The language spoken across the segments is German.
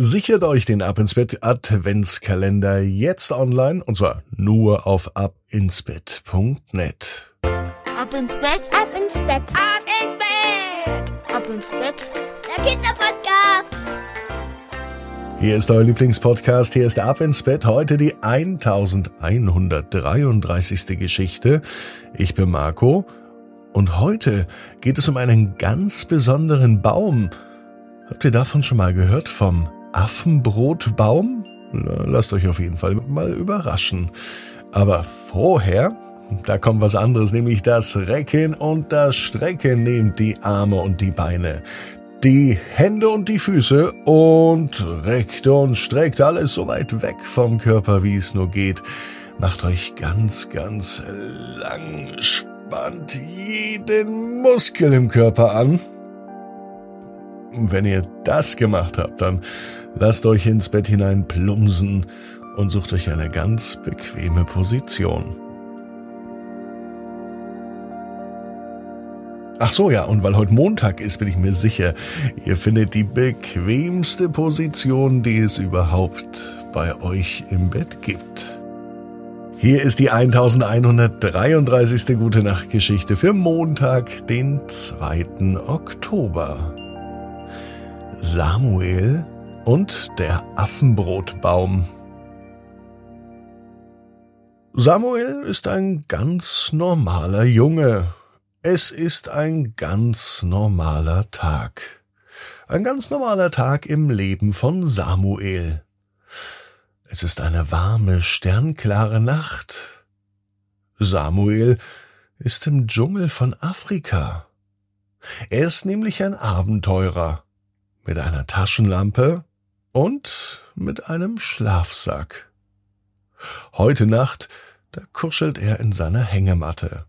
Sichert euch den Ab ins Bett Adventskalender jetzt online und zwar nur auf abinsbett.net. Ab ins Bett, ab ins Bett, ab ins Bett, ab ins Bett. Der Kinderpodcast. Hier ist euer Lieblingspodcast, hier ist Ab ins Bett, heute die 1133. Geschichte. Ich bin Marco und heute geht es um einen ganz besonderen Baum. Habt ihr davon schon mal gehört vom Affenbrotbaum? Lasst euch auf jeden Fall mal überraschen. Aber vorher, da kommt was anderes, nämlich das Recken und das Strecken. Nehmt die Arme und die Beine, die Hände und die Füße und reckt und streckt alles so weit weg vom Körper, wie es nur geht. Macht euch ganz, ganz lang, spannt jeden Muskel im Körper an. Wenn ihr das gemacht habt, dann lasst euch ins Bett hinein plumsen und sucht euch eine ganz bequeme Position. Ach so, ja, und weil heute Montag ist, bin ich mir sicher, ihr findet die bequemste Position, die es überhaupt bei euch im Bett gibt. Hier ist die 1133. Gute Nacht Geschichte für Montag, den 2. Oktober. Samuel und der Affenbrotbaum. Samuel ist ein ganz normaler Junge. Es ist ein ganz normaler Tag. Ein ganz normaler Tag im Leben von Samuel. Es ist eine warme, sternklare Nacht. Samuel ist im Dschungel von Afrika. Er ist nämlich ein Abenteurer mit einer Taschenlampe und mit einem Schlafsack. Heute Nacht, da kuschelt er in seiner Hängematte.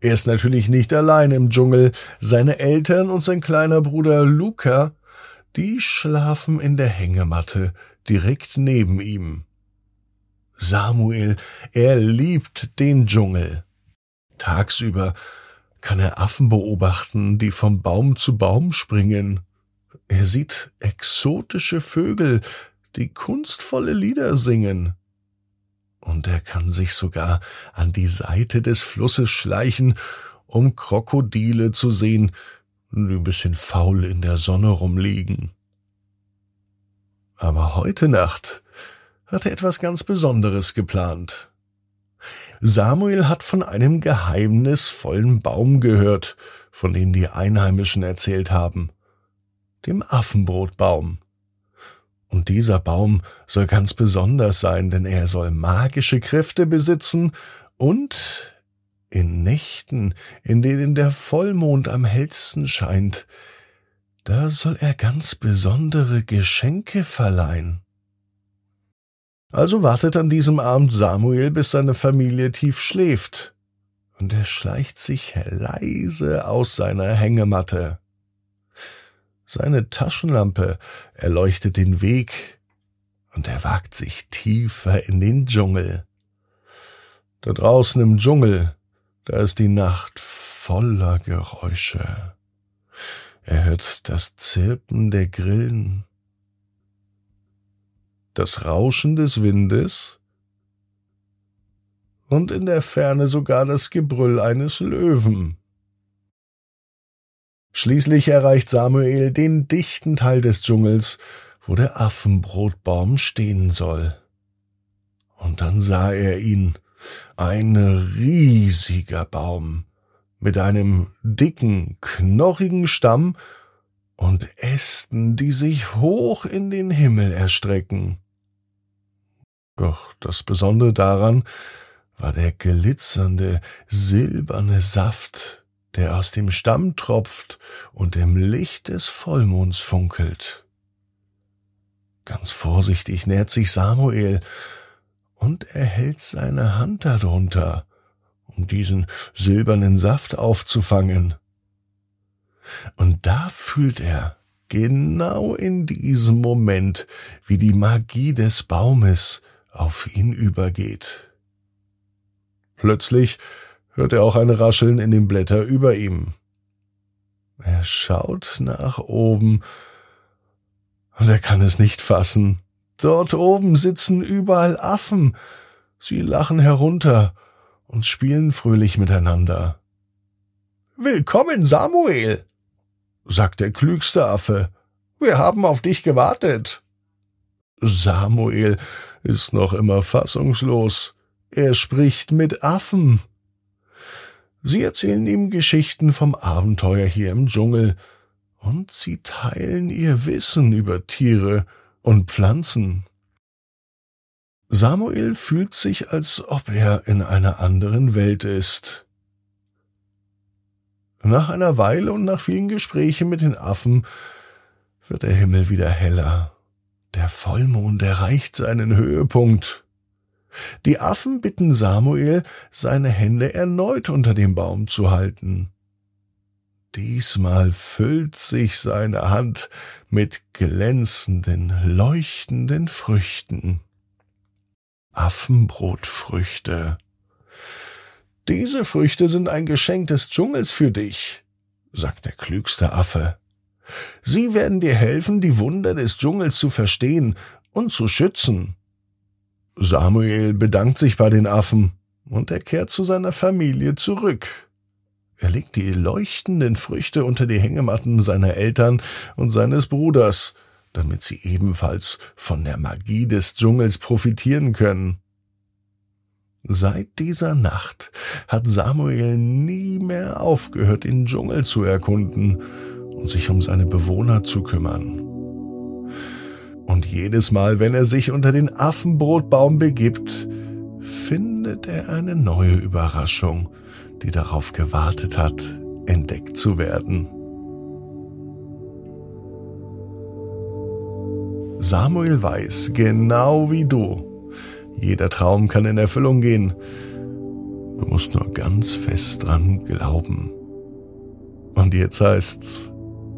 Er ist natürlich nicht allein im Dschungel. Seine Eltern und sein kleiner Bruder Luca, die schlafen in der Hängematte direkt neben ihm. Samuel, er liebt den Dschungel. Tagsüber kann er Affen beobachten, die vom Baum zu Baum springen. Er sieht exotische Vögel, die kunstvolle Lieder singen. Und er kann sich sogar an die Seite des Flusses schleichen, um Krokodile zu sehen, die ein bisschen faul in der Sonne rumliegen. Aber heute Nacht hat er etwas ganz Besonderes geplant. Samuel hat von einem geheimnisvollen Baum gehört, von dem die Einheimischen erzählt haben, dem Affenbrotbaum. Und dieser Baum soll ganz besonders sein, denn er soll magische Kräfte besitzen und in Nächten, in denen der Vollmond am hellsten scheint, da soll er ganz besondere Geschenke verleihen. Also wartet an diesem Abend Samuel, bis seine Familie tief schläft, und er schleicht sich leise aus seiner Hängematte. Seine Taschenlampe erleuchtet den Weg, und er wagt sich tiefer in den Dschungel. Da draußen im Dschungel, da ist die Nacht voller Geräusche. Er hört das Zirpen der Grillen, das Rauschen des Windes und in der Ferne sogar das Gebrüll eines Löwen. Schließlich erreicht Samuel den dichten Teil des Dschungels, wo der Affenbrotbaum stehen soll. Und dann sah er ihn, ein riesiger Baum mit einem dicken, knorrigen Stamm und Ästen, die sich hoch in den Himmel erstrecken. Doch das Besondere daran war der glitzernde, silberne Saft, der aus dem Stamm tropft und im Licht des Vollmonds funkelt. Ganz vorsichtig nähert sich Samuel und er hält seine Hand darunter, um diesen silbernen Saft aufzufangen. Und da fühlt er, genau in diesem Moment, wie die Magie des Baumes auf ihn übergeht. Plötzlich hört er auch ein Rascheln in den Blätter über ihm. Er schaut nach oben und er kann es nicht fassen. Dort oben sitzen überall Affen. Sie lachen herunter und spielen fröhlich miteinander. Willkommen, Samuel, sagt der klügste Affe. Wir haben auf dich gewartet. Samuel ist noch immer fassungslos. Er spricht mit Affen. Sie erzählen ihm Geschichten vom Abenteuer hier im Dschungel, und sie teilen ihr Wissen über Tiere und Pflanzen. Samuel fühlt sich, als ob er in einer anderen Welt ist. Nach einer Weile und nach vielen Gesprächen mit den Affen wird der Himmel wieder heller. Der Vollmond erreicht seinen Höhepunkt. Die Affen bitten Samuel, seine Hände erneut unter dem Baum zu halten. Diesmal füllt sich seine Hand mit glänzenden, leuchtenden Früchten. Affenbrotfrüchte. Diese Früchte sind ein Geschenk des Dschungels für dich, sagt der klügste Affe. Sie werden dir helfen, die Wunder des Dschungels zu verstehen und zu schützen. Samuel bedankt sich bei den Affen und er kehrt zu seiner Familie zurück. Er legt die leuchtenden Früchte unter die Hängematten seiner Eltern und seines Bruders, damit sie ebenfalls von der Magie des Dschungels profitieren können. Seit dieser Nacht hat Samuel nie mehr aufgehört, den Dschungel zu erkunden und sich um seine Bewohner zu kümmern. Und jedes Mal, wenn er sich unter den Affenbrotbaum begibt, findet er eine neue Überraschung, die darauf gewartet hat, entdeckt zu werden. Samuel weiß, genau wie du, jeder Traum kann in Erfüllung gehen. Du musst nur ganz fest dran glauben. Und jetzt heißt's,